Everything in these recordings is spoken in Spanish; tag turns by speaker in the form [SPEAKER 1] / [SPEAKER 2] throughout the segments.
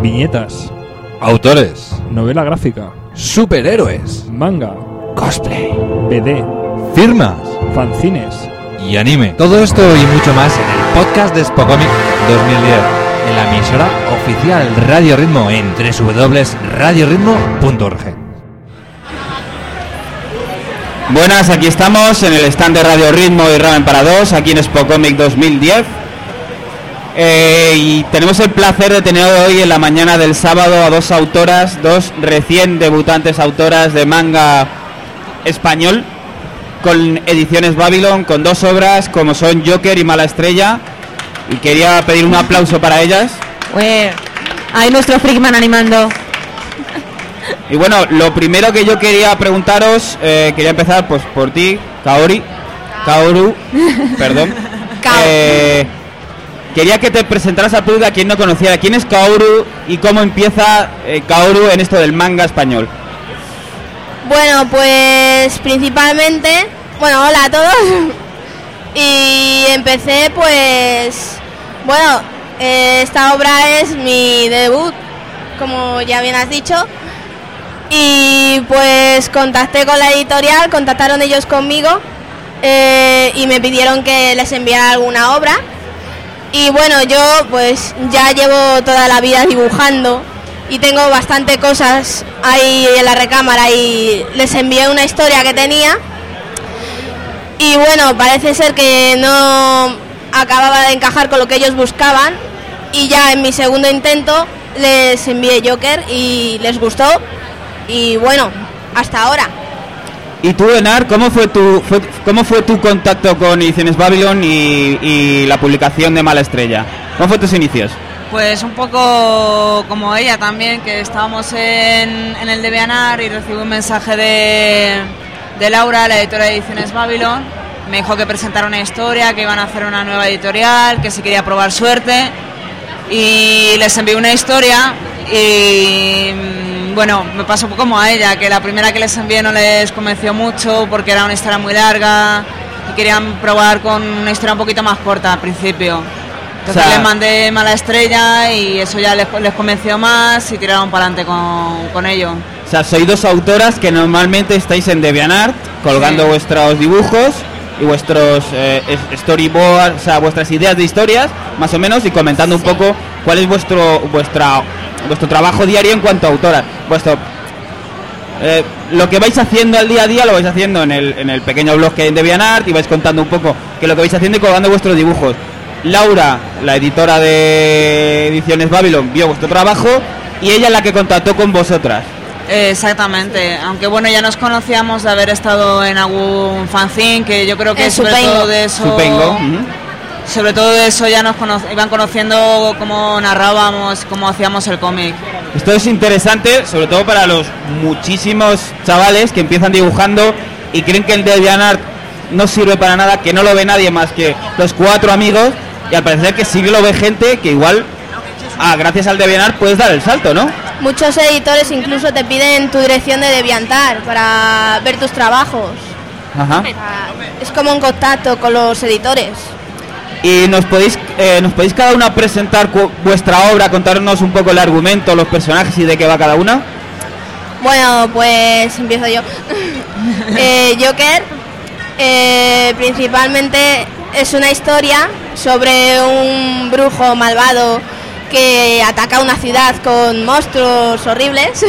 [SPEAKER 1] Viñetas,
[SPEAKER 2] Autores.
[SPEAKER 1] novela gráfica,
[SPEAKER 2] Superhéroes.
[SPEAKER 1] manga,
[SPEAKER 2] Cosplay.
[SPEAKER 1] BD,
[SPEAKER 2] Firmas.
[SPEAKER 1] fanzines.
[SPEAKER 2] Y anime. Todo esto y mucho más en el podcast de Spocomic 2010. En la emisora oficial Radio Ritmo en www.radioritmo.org.
[SPEAKER 3] Buenas, aquí estamos en el stand de Radio Ritmo y Ramen para dos, aquí en Spocomic 2010. Eh, y tenemos el placer de tener hoy en la mañana del sábado a dos autoras, dos recién debutantes autoras de manga español, con ediciones Babylon, con dos obras como son Joker y Mala Estrella. Y quería pedir un aplauso para ellas.
[SPEAKER 4] Bueno, ahí nuestro Freakman animando.
[SPEAKER 3] Y bueno, lo primero que yo quería preguntaros, eh, quería empezar pues por ti, Kaori, Kaoru, perdón. Eh, quería que te presentaras al público a quien no conociera. ¿Quién es Kaoru y cómo empieza eh, Kaoru en esto del manga español?
[SPEAKER 5] Bueno, pues principalmente, bueno, hola a todos. Y empecé pues, bueno, esta obra es mi debut, como ya bien has dicho. Y pues contacté con la editorial, contactaron ellos conmigo eh, y me pidieron que les enviara alguna obra. Y bueno, yo pues ya llevo toda la vida dibujando y tengo bastante cosas ahí en la recámara y les envié una historia que tenía. Y bueno, parece ser que no acababa de encajar con lo que ellos buscaban y ya en mi segundo intento les envié Joker y les gustó y bueno, hasta ahora.
[SPEAKER 3] Y tú, Enar, ¿cómo fue tu, cómo fue tu contacto con Ediciones Babylon y, la publicación de Mala Estrella? ¿Cómo fue tus inicios?
[SPEAKER 4] Pues un poco como ella también, que estábamos en, en el de Beanar y recibí un mensaje de, de Laura, la editora de Ediciones Babylon. Me dijo que presentara una historia, que iban a hacer una nueva editorial, que si quería probar suerte. Y les envié una historia y bueno, me pasó como a ella, que la primera que les envié no les convenció mucho porque era una historia muy larga y querían probar con una historia un poquito más corta al principio. Entonces
[SPEAKER 3] O sea-
[SPEAKER 4] les mandé mala estrella y eso ya les, les convenció más y tiraron para adelante con, con ello.
[SPEAKER 3] O sea, sois dos autoras que normalmente estáis en DeviantArt colgando
[SPEAKER 4] Sí.
[SPEAKER 3] vuestros dibujos y vuestros eh, storyboards, o sea, vuestras ideas de historias, más o menos, y comentando un poco cuál es vuestro vuestra vuestro trabajo diario en cuanto a autoras. Vuestro eh, lo que vais haciendo al día a día lo vais haciendo en el, en el pequeño blog que hay en DeviantArt y vais contando un poco que lo que vais haciendo y colgando vuestros dibujos. Laura, la editora de Ediciones Babylon, vio vuestro trabajo y ella es la que contactó con vosotras.
[SPEAKER 4] Eh, Exactamente, aunque bueno, ya nos conocíamos de haber estado en algún fanzine, que yo creo que
[SPEAKER 5] En
[SPEAKER 4] sobre
[SPEAKER 5] Supengo.
[SPEAKER 4] todo de eso...
[SPEAKER 3] Supengo.
[SPEAKER 4] Sobre todo de eso ya nos cono- iban conociendo cómo narrábamos, cómo hacíamos el cómic.
[SPEAKER 3] Esto es interesante, sobre todo para los muchísimos chavales que empiezan dibujando y creen que el DeviantArt no sirve para nada, que no lo ve nadie más que los cuatro amigos y al parecer que sí lo ve gente que igual, ah, gracias al DeviantArt puedes dar el salto, ¿no?
[SPEAKER 5] Muchos editores incluso te piden tu dirección de Deviantar para ver tus trabajos.
[SPEAKER 3] Ajá.
[SPEAKER 5] Es como un contacto con los editores.
[SPEAKER 3] Y nos podéis, eh, nos podéis cada una presentar vuestra obra, contarnos un poco el argumento, los personajes y de qué va cada una.
[SPEAKER 5] Bueno, pues empiezo yo. Eh, Joker eh, principalmente es una historia sobre un brujo malvado que ataca una ciudad con monstruos horribles.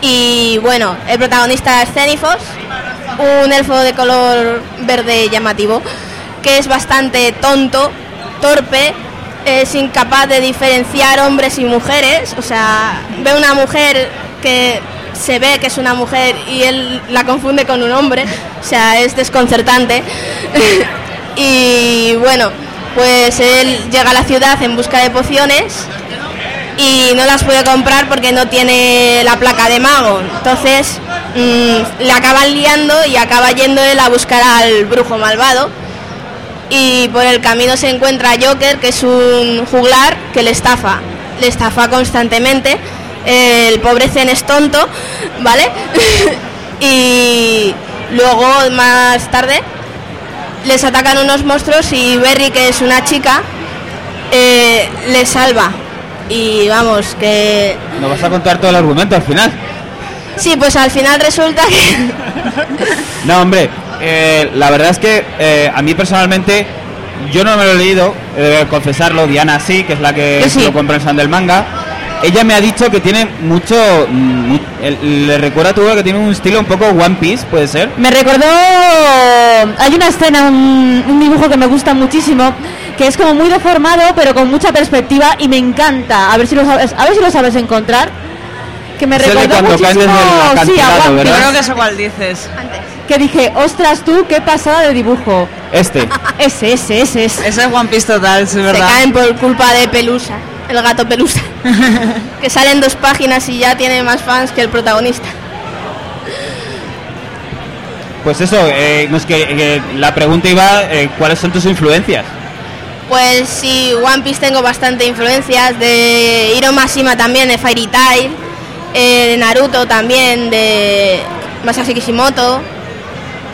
[SPEAKER 5] Y bueno, el protagonista es Cenifos, un elfo de color verde llamativo, que es bastante tonto, torpe, es incapaz de diferenciar hombres y mujeres. O sea, ve una mujer que se ve que es una mujer y él la confunde con un hombre. O sea, es desconcertante. y bueno, pues él llega a la ciudad en busca de pociones y no las puede comprar porque no tiene la placa de mago. Entonces mm, le acaban liando y acaba yendo él a buscar al brujo malvado. Y por el camino se encuentra Joker, que es un juglar que le estafa. Le estafa constantemente. El pobre Zen es tonto, ¿vale? y luego más tarde les atacan unos monstruos y Berry, que es una chica, eh, le salva y vamos, que
[SPEAKER 3] Nos vas a contar todo el argumento al final.
[SPEAKER 5] sí, pues al final resulta que
[SPEAKER 3] No, hombre, eh, la verdad es que eh, a mí personalmente, yo no me lo he leído, he de confesarlo, Diana sí, que es la que
[SPEAKER 6] sí.
[SPEAKER 3] lo compra en del Manga. Ella me ha dicho que tiene mucho. mm, mu- el- le recuerda a tu que tiene un estilo un poco One Piece, ¿puede ser?
[SPEAKER 6] Me recordó. Hay una escena, un, un dibujo que me gusta muchísimo, que es como muy deformado, pero con mucha perspectiva y me encanta. A ver si lo sabes, a ver si lo sabes encontrar. Que me
[SPEAKER 3] Es
[SPEAKER 6] recordó muchísimo. sí, a One
[SPEAKER 3] ¿verdad?
[SPEAKER 6] Piece.
[SPEAKER 4] Creo que sé cuál dices.
[SPEAKER 6] Que dije, ostras tú, qué pasada de dibujo.
[SPEAKER 3] Este.
[SPEAKER 6] Ese, ese, ese, ese.
[SPEAKER 4] Ese es One Piece total, es
[SPEAKER 5] se
[SPEAKER 4] verdad.
[SPEAKER 5] caen por culpa de Pelusa, el gato Pelusa, que sale en dos páginas y ya tiene más fans que el protagonista.
[SPEAKER 3] Pues eso, eh, no es que eh, la pregunta iba: eh, ¿cuáles son tus influencias?
[SPEAKER 5] Pues sí, One Piece tengo bastante influencias, de Hiro Mashima también, de Fairy Tail, eh, de Naruto también, de Masashi Kishimoto.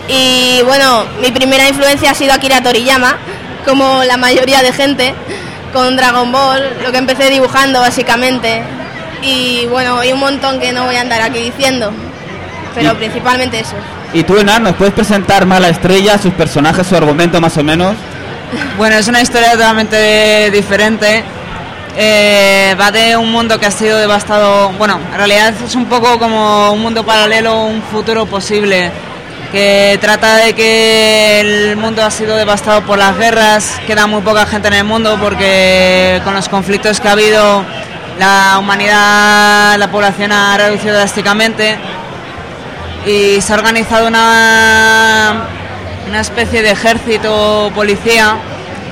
[SPEAKER 5] Y bueno, mi primera influencia ha sido Akira Toriyama, como la mayoría de gente, con Dragon Ball, lo que empecé dibujando básicamente. Y bueno, hay un montón que no voy a andar aquí diciendo, pero
[SPEAKER 3] Y-
[SPEAKER 5] principalmente eso.
[SPEAKER 3] ¿Y tú, Enar, nos puedes presentar Mala Estrella, sus personajes, su argumento más o menos?
[SPEAKER 4] Bueno, es una historia totalmente diferente. Eh, va de un mundo que ha sido devastado. Bueno, en realidad es un poco como un mundo paralelo, un futuro posible. Que trata de que el mundo ha sido devastado por las guerras, queda muy poca gente en el mundo porque con los conflictos que ha habido, la humanidad, la población ha reducido drásticamente y se ha organizado una, una especie de ejército policía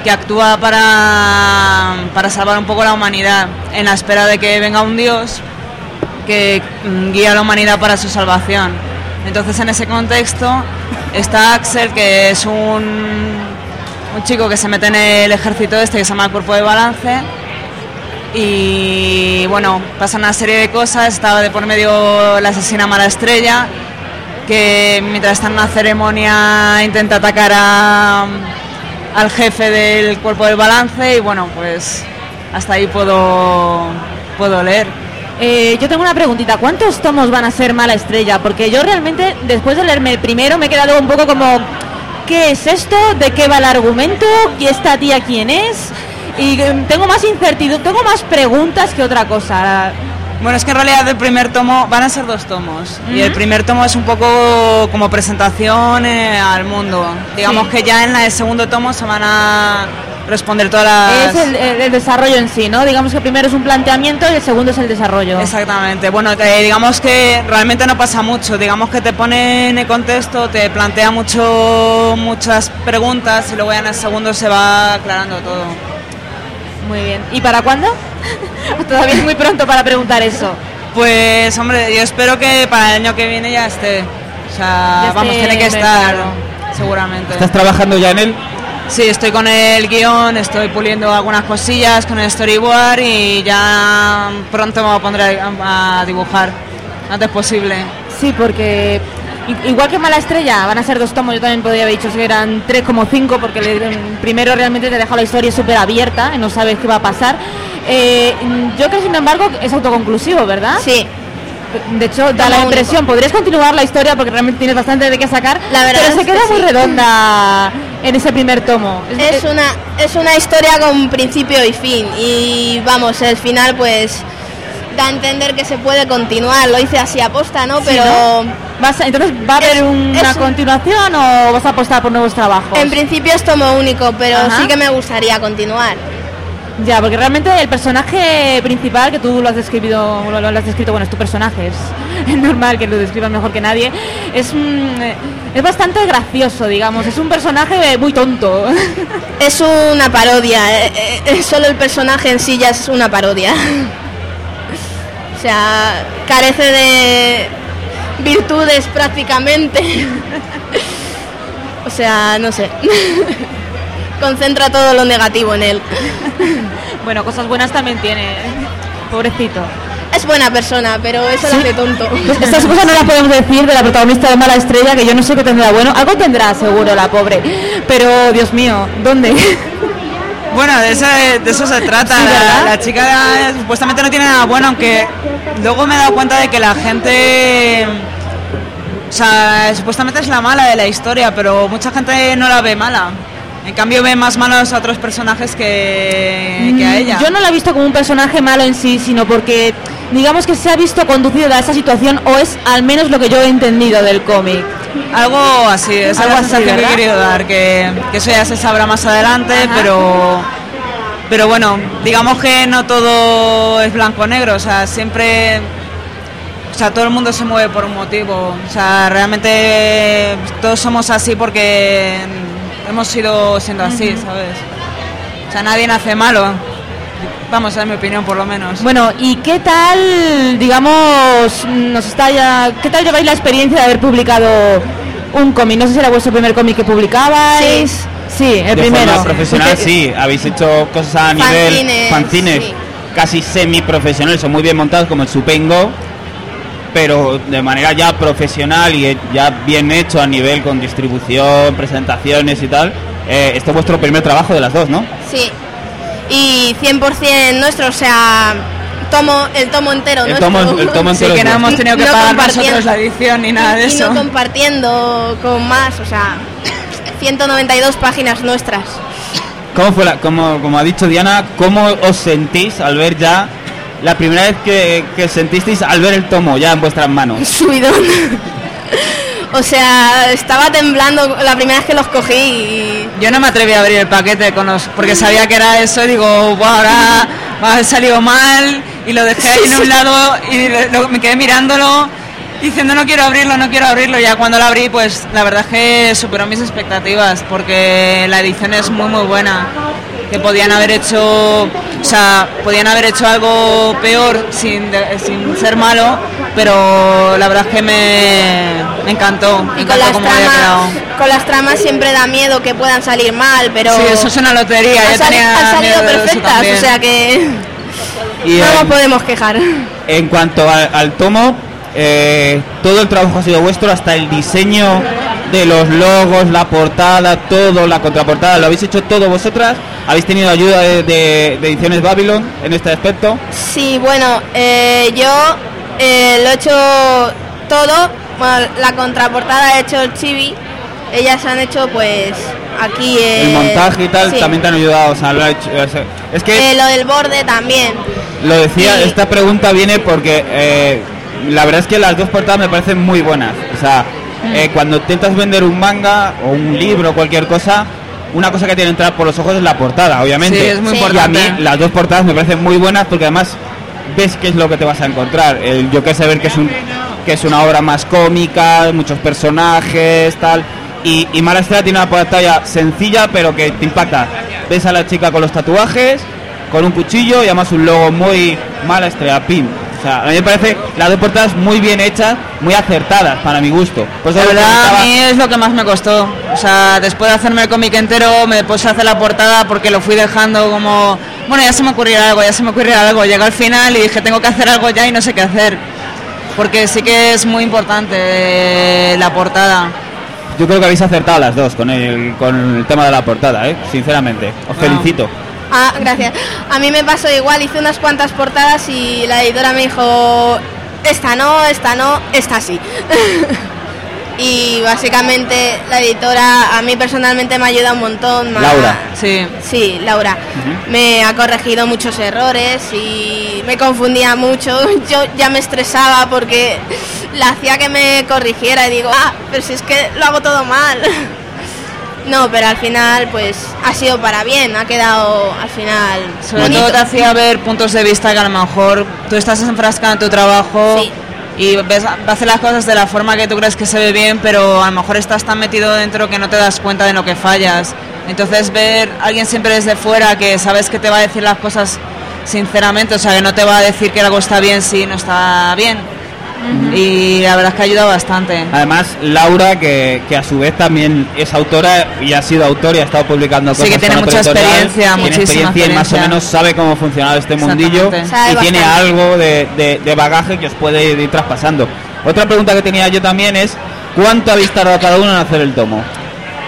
[SPEAKER 4] que actúa para, para salvar un poco la humanidad en la espera de que venga un dios que mm, guía a la humanidad para su salvación. Entonces en ese contexto está Axel, que es un, un chico que se mete en el ejército este que se llama el Cuerpo de Balance. Y bueno, pasa una serie de cosas, estaba de por medio la asesina mala estrella, que mientras está en una ceremonia intenta atacar a- al jefe del cuerpo del balance. Y bueno, pues hasta ahí puedo, puedo leer.
[SPEAKER 6] Eh, yo tengo una preguntita, ¿cuántos tomos van a ser Mala Estrella? Porque yo realmente, después de leerme el primero, me he quedado un poco como, ¿qué es esto? ¿De qué va el argumento? ¿Y esta tía quién es? Y eh, tengo más incertidumbre, tengo más preguntas que otra cosa.
[SPEAKER 4] Bueno, es que en realidad el primer tomo van a ser dos tomos y el primer tomo es un poco como presentación eh, al mundo. Digamos
[SPEAKER 6] Sí.
[SPEAKER 4] que ya en la- el segundo tomo se van a responder todas las...
[SPEAKER 6] Es el, el- el desarrollo en sí, ¿no? Digamos que primero es un planteamiento y el segundo es el desarrollo.
[SPEAKER 4] Exactamente. Bueno, eh, digamos que realmente no pasa mucho. Digamos que te pone en el contexto, te plantea mucho, muchas preguntas y luego ya en el segundo se va aclarando todo.
[SPEAKER 6] Muy bien. ¿Y para cuándo? Todavía es muy pronto para preguntar eso.
[SPEAKER 4] Pues, hombre, yo espero que para el año que viene ya esté. O sea,
[SPEAKER 6] Ya
[SPEAKER 4] vamos, tiene que estar,
[SPEAKER 6] preparado.
[SPEAKER 4] seguramente.
[SPEAKER 3] ¿Estás trabajando ya en él?
[SPEAKER 4] Sí, estoy con el guion, estoy puliendo algunas cosillas con el storyboard y ya pronto me pondré a, dibujar, antes posible.
[SPEAKER 6] Sí, porque igual que Mala Estrella van a ser dos tomos, yo también podría haber dicho que eran 3,5 porque le- primero realmente te deja la historia súper abierta y no sabes qué va a pasar. Eh, yo creo, sin embargo, es autoconclusivo, ¿verdad?
[SPEAKER 5] Sí,
[SPEAKER 6] De hecho, da la
[SPEAKER 5] único.
[SPEAKER 6] impresión, podrías continuar la historia porque realmente tienes bastante de qué sacar,
[SPEAKER 5] La verdad
[SPEAKER 6] pero se
[SPEAKER 5] que
[SPEAKER 6] queda muy
[SPEAKER 5] sí.
[SPEAKER 6] redonda en ese primer tomo.
[SPEAKER 5] Es una, es una historia con principio y fin y vamos, el final pues da a entender que se puede continuar, lo hice así aposta, ¿no?
[SPEAKER 6] Sí,
[SPEAKER 5] Pero
[SPEAKER 6] ¿no? Vas a- entonces, ¿va a haber
[SPEAKER 5] Es-
[SPEAKER 6] una continuación o vas a apostar por nuevos trabajos?
[SPEAKER 5] en principio es tomo único, pero
[SPEAKER 6] Ajá.
[SPEAKER 5] sí que me gustaría continuar.
[SPEAKER 6] Ya, porque realmente el personaje principal, que tú lo has descrito, lo, lo has descrito, bueno, es tu personaje, es, normal que lo describas mejor que nadie, es, un, eh, es bastante gracioso, digamos, es un personaje muy tonto.
[SPEAKER 5] Es una parodia, eh, eh, eh, solo el personaje en sí ya es una parodia. O sea, carece de virtudes prácticamente. O sea, no sé. Concentra todo lo negativo en él.
[SPEAKER 6] bueno, cosas buenas también tiene, pobrecito.
[SPEAKER 5] Es buena persona, pero eso
[SPEAKER 6] Sí.
[SPEAKER 5] lo hace tonto.
[SPEAKER 6] Estas cosas no las podemos decir de la protagonista de Mala Estrella, que yo no sé qué tendrá bueno. Algo tendrá seguro la pobre. Pero, Dios mío, ¿dónde?
[SPEAKER 4] Bueno, de eso, de eso se trata.
[SPEAKER 6] Sí,
[SPEAKER 4] la, la chica supuestamente no tiene nada bueno, aunque luego me he dado cuenta de que la gente. O sea, supuestamente es la mala de la historia, pero mucha gente no la ve mala. En cambio, ve más malos a otros personajes que, que a ella.
[SPEAKER 6] Mm, Yo no la he visto como un personaje malo en sí, sino porque digamos que se ha visto conducido a esa situación o es al menos lo que yo he entendido del cómic.
[SPEAKER 4] Algo así, es
[SPEAKER 6] Algo así,
[SPEAKER 4] que he querido dar, que, que eso ya se sabrá más adelante,
[SPEAKER 6] Ajá.
[SPEAKER 4] pero pero bueno, digamos que no todo es blanco o negro, o sea, siempre o sea, todo el mundo se mueve por un motivo, o sea, realmente todos somos así porque hemos ido siendo así, ¿sabes? O sea, nadie nace malo. Vamos, esa es mi opinión por lo menos.
[SPEAKER 6] Bueno, ¿y qué tal, digamos, nos está ya, qué tal lleváis la experiencia de haber publicado un cómic? No sé si era vuestro primer cómic que publicabais. Sí, el
[SPEAKER 3] de
[SPEAKER 6] primero.
[SPEAKER 3] forma profesional, sí. Habéis hecho cosas a nivel
[SPEAKER 5] Fanzines,
[SPEAKER 3] fanzines
[SPEAKER 5] sí.
[SPEAKER 3] casi semi-profesionales, son muy bien montados como el Supengo, pero de manera ya profesional y ya bien hecho a nivel con distribución, presentaciones y tal. Eh, este es vuestro primer trabajo de las dos, ¿no?
[SPEAKER 5] Sí. Y 100% nuestro, o sea, tomo, el tomo entero
[SPEAKER 3] El
[SPEAKER 5] nuestro.
[SPEAKER 3] tomo- el tomo
[SPEAKER 4] Sí,
[SPEAKER 3] entero
[SPEAKER 4] que
[SPEAKER 3] es
[SPEAKER 4] no hemos tenido que
[SPEAKER 5] No
[SPEAKER 4] pagar nosotros la edición ni nada de
[SPEAKER 5] y
[SPEAKER 4] eso.
[SPEAKER 5] no compartiendo con más, o sea, 192 páginas nuestras.
[SPEAKER 3] ¿Cómo fue la, como, como ha dicho Diana, cómo os sentís al ver ya la primera vez que, que sentisteis al ver el tomo ya en vuestras manos?
[SPEAKER 5] Subidón. o sea, estaba temblando la primera vez que los cogí y
[SPEAKER 4] Yo no me atreví a abrir el paquete con los, porque sabía que era eso y digo, "Buah, ahora va a haber salido mal y lo dejé ahí en un lado y lo- me quedé mirándolo diciendo no quiero abrirlo, no quiero abrirlo. Ya cuando lo abrí, pues la verdad es que superó mis expectativas porque la edición es muy muy buena. Que podían haber hecho, o sea, podían haber hecho algo peor sin, sin ser malo, pero la verdad es que me, me encantó. me
[SPEAKER 5] y con
[SPEAKER 4] encantó
[SPEAKER 5] las tramas, con las tramas siempre da miedo que puedan salir mal, pero
[SPEAKER 4] Sí, eso es una lotería.
[SPEAKER 5] han, sali- salido perfectas, o sea que
[SPEAKER 3] Y
[SPEAKER 5] no nos podemos quejar.
[SPEAKER 3] en cuanto al, al tomo, eh, todo el trabajo ha sido vuestro, hasta el diseño de los logos, la portada, todo, la contraportada, ¿lo habéis hecho todo vosotras? ¿Habéis tenido ayuda de, de- de Ediciones Babylon en este aspecto?
[SPEAKER 5] Sí, bueno, eh, yo eh, lo he hecho todo. Bueno, la contraportada he hecho el chibi. Ellas han hecho, pues, aquí
[SPEAKER 3] El
[SPEAKER 5] eh,
[SPEAKER 3] montaje y tal
[SPEAKER 5] sí.
[SPEAKER 3] también te han ayudado. o sea, lo ha hecho- o sea, es que
[SPEAKER 5] Eh, lo del borde también.
[SPEAKER 3] Lo decía,
[SPEAKER 5] Sí.
[SPEAKER 3] esta pregunta viene porque eh, la verdad es que las dos portadas me parecen muy buenas. O sea,
[SPEAKER 5] Mm.
[SPEAKER 3] eh, cuando intentas vender un manga o un libro o cualquier cosa, una cosa que tiene que entrar por los ojos es la portada, obviamente.
[SPEAKER 4] Sí, es muy
[SPEAKER 5] Sí.
[SPEAKER 3] Y a
[SPEAKER 4] importante.
[SPEAKER 3] mí las dos portadas me parecen muy buenas porque además ves qué es lo que te vas a encontrar. El, yo que sé ver que es un que es una obra más cómica, muchos personajes, tal. Y, y Mala Estrella tiene una pantalla sencilla pero que te impacta. Ves a la chica con los tatuajes, con un cuchillo y además un logo muy Mala Estrella Pin. O sea, a mí me parece las dos portadas muy bien hechas, muy acertadas para mi gusto. Por eso
[SPEAKER 4] La verdad, a mí es lo que más me costó. O sea, después de hacerme el cómic entero, me puse a hacer la portada porque lo fui dejando como, bueno, ya se me ocurrirá algo, ya se me ocurrirá algo. Llegó al final y dije, tengo que hacer algo ya y no sé qué hacer. Porque sí que es muy importante eh, la portada.
[SPEAKER 3] Yo creo que habéis acertado las dos con el, con el tema de la portada, ¿eh? sinceramente. Os felicito.
[SPEAKER 5] Ah, gracias. A mí me pasó igual, hice unas cuantas portadas y la editora me dijo, esta no, esta no, esta sí. y básicamente la editora a mí personalmente me ayuda un montón.
[SPEAKER 3] Laura.
[SPEAKER 4] Sí.
[SPEAKER 5] Sí, Laura. Me ha corregido muchos errores y me confundía mucho. Yo ya me estresaba porque la hacía que me corrigiera y digo, ah, pero si es que lo hago todo mal. No, pero al final pues ha sido para bien, ha quedado al final
[SPEAKER 4] Sobre
[SPEAKER 5] bonito.
[SPEAKER 4] todo te hacía ver puntos de vista que a lo mejor tú estás enfrascada en tu trabajo
[SPEAKER 5] Sí.
[SPEAKER 4] y ves, hacer las cosas de la forma que tú crees que se ve bien, pero a lo mejor estás tan metido dentro que no te das cuenta de lo que fallas. Entonces ver a alguien siempre desde fuera que sabes que te va a decir las cosas sinceramente, o sea, que no te va a decir que algo está bien si no está bien. Y la verdad es que ayuda bastante.
[SPEAKER 3] Además, Laura, que, que a su vez también es autora y ha sido autor y ha estado publicando
[SPEAKER 4] Sí,
[SPEAKER 3] cosas
[SPEAKER 4] que tiene mucha experiencia,
[SPEAKER 3] tiene
[SPEAKER 4] muchísima
[SPEAKER 3] experiencia y más o menos sabe cómo funciona este mundillo y tiene algo de, de- de bagaje que os puede ir traspasando. Otra pregunta que tenía yo también es, ¿cuánto habéis tardado cada uno en hacer el tomo?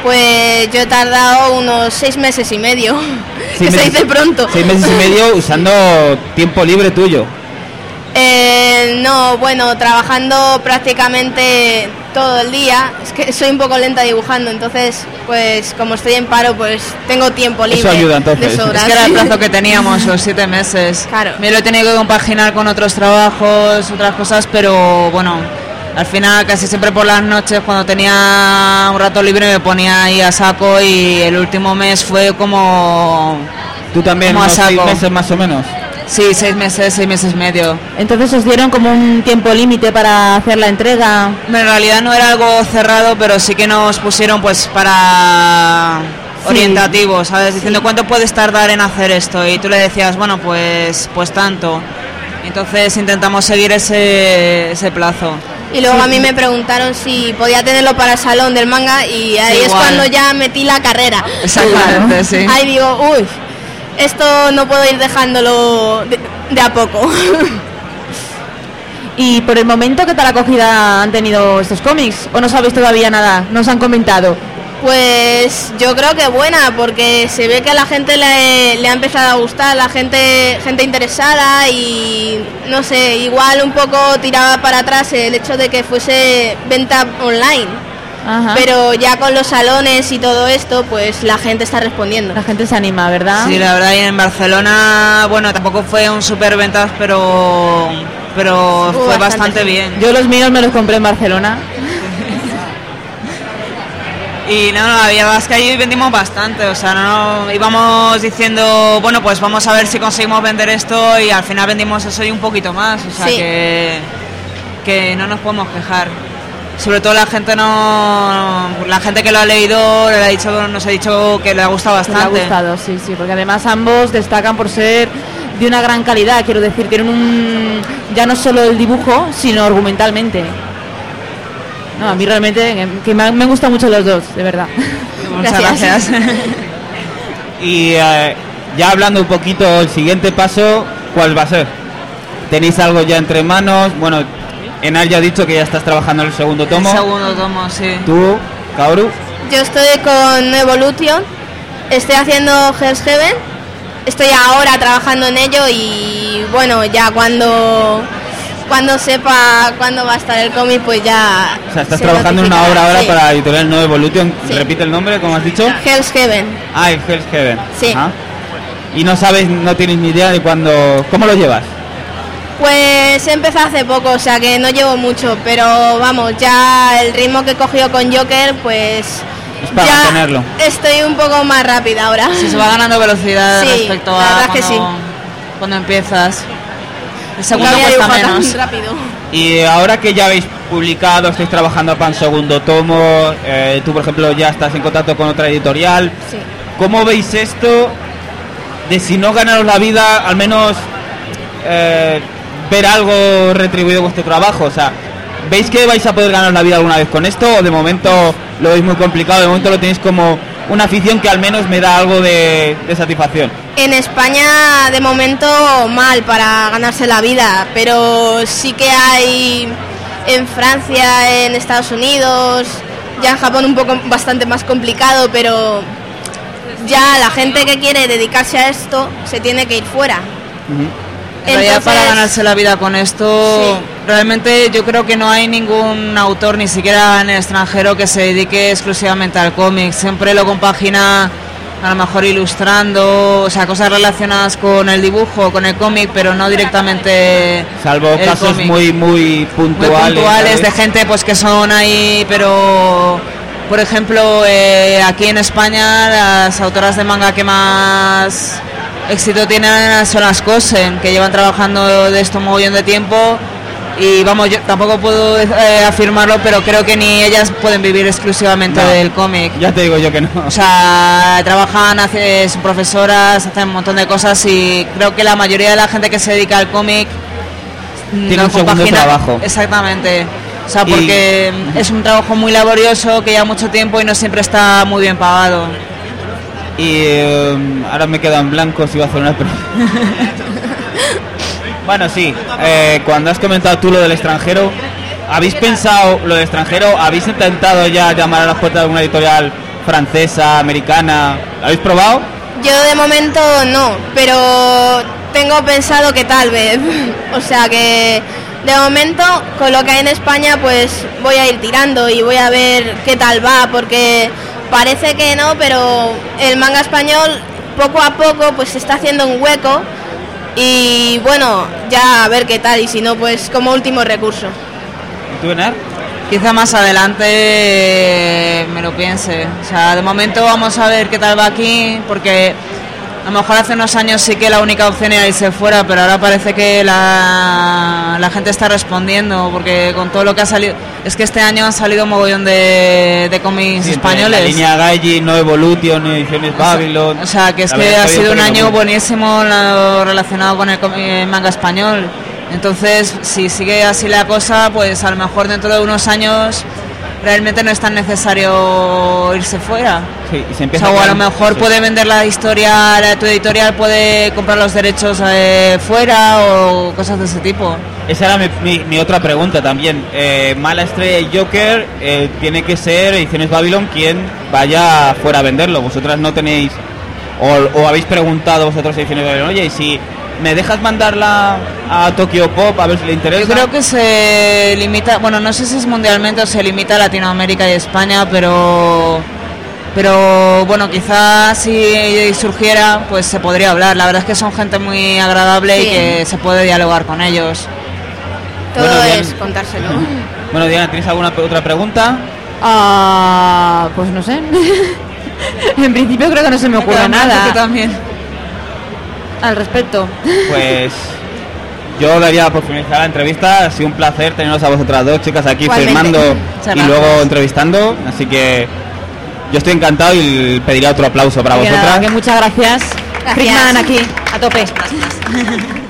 [SPEAKER 5] Pues yo he tardado unos seis meses y medio. que se
[SPEAKER 3] meses-
[SPEAKER 5] dice pronto.
[SPEAKER 3] Seis meses y medio usando tiempo libre tuyo.
[SPEAKER 5] Eh, no, bueno, trabajando prácticamente todo el día. Es que soy un poco lenta dibujando, entonces, pues como estoy en paro, pues tengo tiempo libre.
[SPEAKER 3] ayuda, entonces.
[SPEAKER 5] De sobra.
[SPEAKER 4] Es que era el plazo que teníamos, los siete meses.
[SPEAKER 5] Claro.
[SPEAKER 4] Me lo he tenido que compaginar con otros trabajos, otras cosas, pero bueno, al final casi siempre por las noches cuando tenía un rato libre me ponía ahí a saco y el último mes fue como...
[SPEAKER 3] Tú también,
[SPEAKER 4] Como a
[SPEAKER 3] unos seis meses más o menos.
[SPEAKER 4] Sí, seis meses, seis meses medio.
[SPEAKER 6] Entonces os dieron como un tiempo límite para hacer la entrega.
[SPEAKER 4] Bueno, En realidad no era algo cerrado, pero sí que nos pusieron pues para
[SPEAKER 6] Sí.
[SPEAKER 4] orientativos, ¿sabes? Diciendo cuánto puedes tardar en hacer esto y tú le decías, bueno, pues pues tanto. Entonces intentamos seguir ese, ese plazo.
[SPEAKER 5] Y luego a mí me preguntaron si podía tenerlo para el salón del manga y ahí es
[SPEAKER 4] igual.
[SPEAKER 5] cuando ya metí la carrera.
[SPEAKER 4] Exactamente, sí.
[SPEAKER 5] Ahí digo, uy, esto no puedo ir dejándolo de, de a poco.
[SPEAKER 6] Y por el momento, ¿qué tal acogida han tenido estos cómics? ¿O no sabéis todavía nada? ¿Nos han comentado?
[SPEAKER 5] Pues yo creo que buena, porque se ve que a la gente le, le ha empezado a gustar, la gente, gente interesada y no sé, igual un poco tiraba para atrás el hecho de que fuese venta online.
[SPEAKER 6] Ajá.
[SPEAKER 5] Pero ya con los salones y todo esto, pues la gente está respondiendo.
[SPEAKER 6] La gente se anima, ¿verdad?
[SPEAKER 4] Sí, la verdad, y en Barcelona, bueno, tampoco fue un super ventas, pero, pero fue
[SPEAKER 5] bastante,
[SPEAKER 4] bien.
[SPEAKER 6] Yo los míos me los compré en Barcelona.
[SPEAKER 4] Y no, no, la verdad es que ahí vendimos bastante, o sea, no, no, íbamos diciendo, bueno, pues vamos a ver si conseguimos vender esto y al final vendimos eso y un poquito más, o sea
[SPEAKER 5] Sí.
[SPEAKER 4] que, que no nos podemos quejar. Sobre todo la gente no, la gente que lo ha leído le ha dicho, nos ha dicho que le ha gustado
[SPEAKER 6] Que le ha
[SPEAKER 4] bastante.
[SPEAKER 6] gustado, sí, sí, porque además ambos destacan por ser de una gran calidad, quiero decir, tienen un ya no solo el dibujo, sino argumentalmente. No, a mí realmente que- me, me han gustado mucho los dos, de verdad.
[SPEAKER 4] Muchas
[SPEAKER 5] Gracias.
[SPEAKER 4] gracias.
[SPEAKER 3] Y eh, ya hablando un poquito, el siguiente paso, ¿cuál va a ser? ¿Tenéis algo ya entre manos? Bueno, Enar ya ha dicho que ya estás trabajando en el segundo tomo.
[SPEAKER 4] El segundo tomo, sí.
[SPEAKER 3] ¿Tú, Kaoru?
[SPEAKER 5] Yo estoy con Evolution, estoy haciendo Hell's Heaven, estoy ahora trabajando en ello y bueno, ya cuando cuando sepa cuándo va a estar el cómic, pues ya.
[SPEAKER 3] O sea, estás
[SPEAKER 5] se
[SPEAKER 3] trabajando en una obra ahora
[SPEAKER 5] sí.
[SPEAKER 3] para editorial No Evolution.
[SPEAKER 5] Sí.
[SPEAKER 3] Repite el nombre, como has dicho.
[SPEAKER 5] Hell's Heaven.
[SPEAKER 3] Ah, el Hell's Heaven.
[SPEAKER 5] Sí.
[SPEAKER 3] Ajá. Y no sabes, no tienes ni idea de cuándo... ¿Cómo lo llevas?
[SPEAKER 5] Pues he empezado hace poco, o sea que no llevo mucho, pero vamos, ya el ritmo que he cogido con Joker, pues.
[SPEAKER 3] Es para
[SPEAKER 5] ya
[SPEAKER 3] mantenerlo.
[SPEAKER 5] Estoy un poco más rápida ahora.
[SPEAKER 4] Sí, se va ganando velocidad
[SPEAKER 5] Sí,
[SPEAKER 4] respecto
[SPEAKER 5] la
[SPEAKER 4] a
[SPEAKER 5] verdad es que
[SPEAKER 4] cuando, cuando empiezas. El segundo cuesta menos.
[SPEAKER 5] rápido.
[SPEAKER 3] Y ahora que ya habéis publicado, estáis trabajando para un segundo tomo, eh, tú por ejemplo ya estás en contacto con otra editorial,
[SPEAKER 5] Sí.
[SPEAKER 3] ¿cómo veis esto de si no ganaros la vida, al menos eh, ver algo retribuido vuestro trabajo? O sea, ¿veis que vais a poder ganar la vida alguna vez con esto o de momento lo veis muy complicado, de momento lo tenéis como una afición que al menos me da algo de, de satisfacción?
[SPEAKER 5] En España de momento mal para ganarse la vida, pero sí que hay en Francia, en Estados Unidos, ya en Japón un poco bastante más complicado, pero ya la gente que quiere dedicarse a esto se tiene que ir fuera.
[SPEAKER 4] En realidad, para ganarse la vida con esto,
[SPEAKER 5] Sí.
[SPEAKER 4] realmente yo creo que no hay ningún autor, ni siquiera en el extranjero, que se dedique exclusivamente al cómic. Siempre lo compagina a lo mejor ilustrando, o sea, cosas relacionadas con el dibujo, con el cómic, pero no directamente
[SPEAKER 3] Salvo
[SPEAKER 4] el
[SPEAKER 3] casos
[SPEAKER 4] cómic.
[SPEAKER 3] muy, muy
[SPEAKER 4] muy
[SPEAKER 3] puntuales.
[SPEAKER 4] puntuales de gente pues que son ahí pero por ejemplo eh, aquí en España las autoras de manga que más éxito tienen son las Cosen que llevan trabajando de esto un mogollón de tiempo y vamos yo tampoco puedo eh, afirmarlo pero creo que ni ellas pueden vivir exclusivamente
[SPEAKER 3] No.
[SPEAKER 4] del cómic
[SPEAKER 3] Ya te digo yo que no.
[SPEAKER 4] o sea, trabajan, hace, son profesoras, hacen un montón de cosas y creo que la mayoría de la gente que se dedica al cómic
[SPEAKER 3] Tiene
[SPEAKER 4] no
[SPEAKER 3] un segundo trabajo.
[SPEAKER 4] Exactamente. O sea,
[SPEAKER 3] Y-
[SPEAKER 4] porque es un trabajo muy laborioso que lleva mucho tiempo y no siempre está muy bien pagado.
[SPEAKER 3] Y eh, ahora me quedo en blanco si iba a hacer una pregunta. bueno, sí, eh, cuando has comentado tú lo del extranjero, ¿habéis pensado lo del extranjero? ¿Habéis intentado ya llamar a las puertas de alguna editorial francesa, americana. ¿La habéis probado?
[SPEAKER 5] Yo de momento no, pero tengo pensado que tal vez. o sea que de momento con lo que hay en España pues voy a ir tirando y voy a ver qué tal va porque parece que no, pero el manga español poco a poco pues se está haciendo un hueco y bueno, ya a ver qué tal y si no pues como último recurso.
[SPEAKER 3] ¿Y tú, Enar?
[SPEAKER 4] Quizá más adelante eh, me lo piense. O sea, de momento vamos a ver qué tal va aquí, porque a lo mejor hace unos años sí que la única opción era irse fuera, pero ahora parece que la, la gente está respondiendo, porque con todo lo que ha salido, es que este año han salido un mogollón de, de cómics
[SPEAKER 3] Sí,
[SPEAKER 4] españoles.
[SPEAKER 3] La línea Gaiji, No Evolution, Ediciones Babylon.
[SPEAKER 4] O sea, que es que ha sido un año
[SPEAKER 3] poniendo
[SPEAKER 4] buenísimo lo relacionado con el eh, manga español. Entonces, si sigue así la cosa, pues a lo mejor dentro de unos años realmente no es tan necesario irse fuera.
[SPEAKER 3] Sí, y se
[SPEAKER 4] O
[SPEAKER 3] empieza
[SPEAKER 4] sea, o a lo mejor
[SPEAKER 3] sí.
[SPEAKER 4] puede vender la historia, la- tu editorial puede comprar los derechos eh, fuera o cosas de ese tipo.
[SPEAKER 3] Esa era mi, mi- mi otra pregunta también. Eh, Mala Estrella y Joker eh, tiene que ser Ediciones Babylon quien vaya fuera a venderlo. Vosotras no tenéis, o, o habéis preguntado vosotros Ediciones Babylon, oye, y si me dejas mandarla a Tokyo Pop a ver si le interesa.
[SPEAKER 4] Yo creo que se limita, bueno, no sé si es mundialmente o se limita a Latinoamérica y España, pero pero bueno, quizás si surgiera, pues se podría hablar. La verdad es que son gente muy agradable y que se puede dialogar con ellos.
[SPEAKER 5] Todo
[SPEAKER 3] Bueno,
[SPEAKER 5] es contárselo.
[SPEAKER 3] Bueno, Diana, ¿tienes alguna otra pregunta?
[SPEAKER 6] Ah, pues no sé. en principio creo que no se me ocurre nada
[SPEAKER 4] también.
[SPEAKER 6] Al respecto.
[SPEAKER 3] Pues yo daría por finalizar la entrevista. Ha sido un placer teneros a vosotras dos chicas aquí
[SPEAKER 5] Igualmente.
[SPEAKER 3] firmando
[SPEAKER 4] Muchas
[SPEAKER 3] y
[SPEAKER 4] gracias.
[SPEAKER 3] luego entrevistando. Así que yo estoy encantado y pediría otro aplauso para vosotras.
[SPEAKER 6] que muchas gracias.
[SPEAKER 5] Gracias.
[SPEAKER 6] Aquí, a tope.
[SPEAKER 7] Y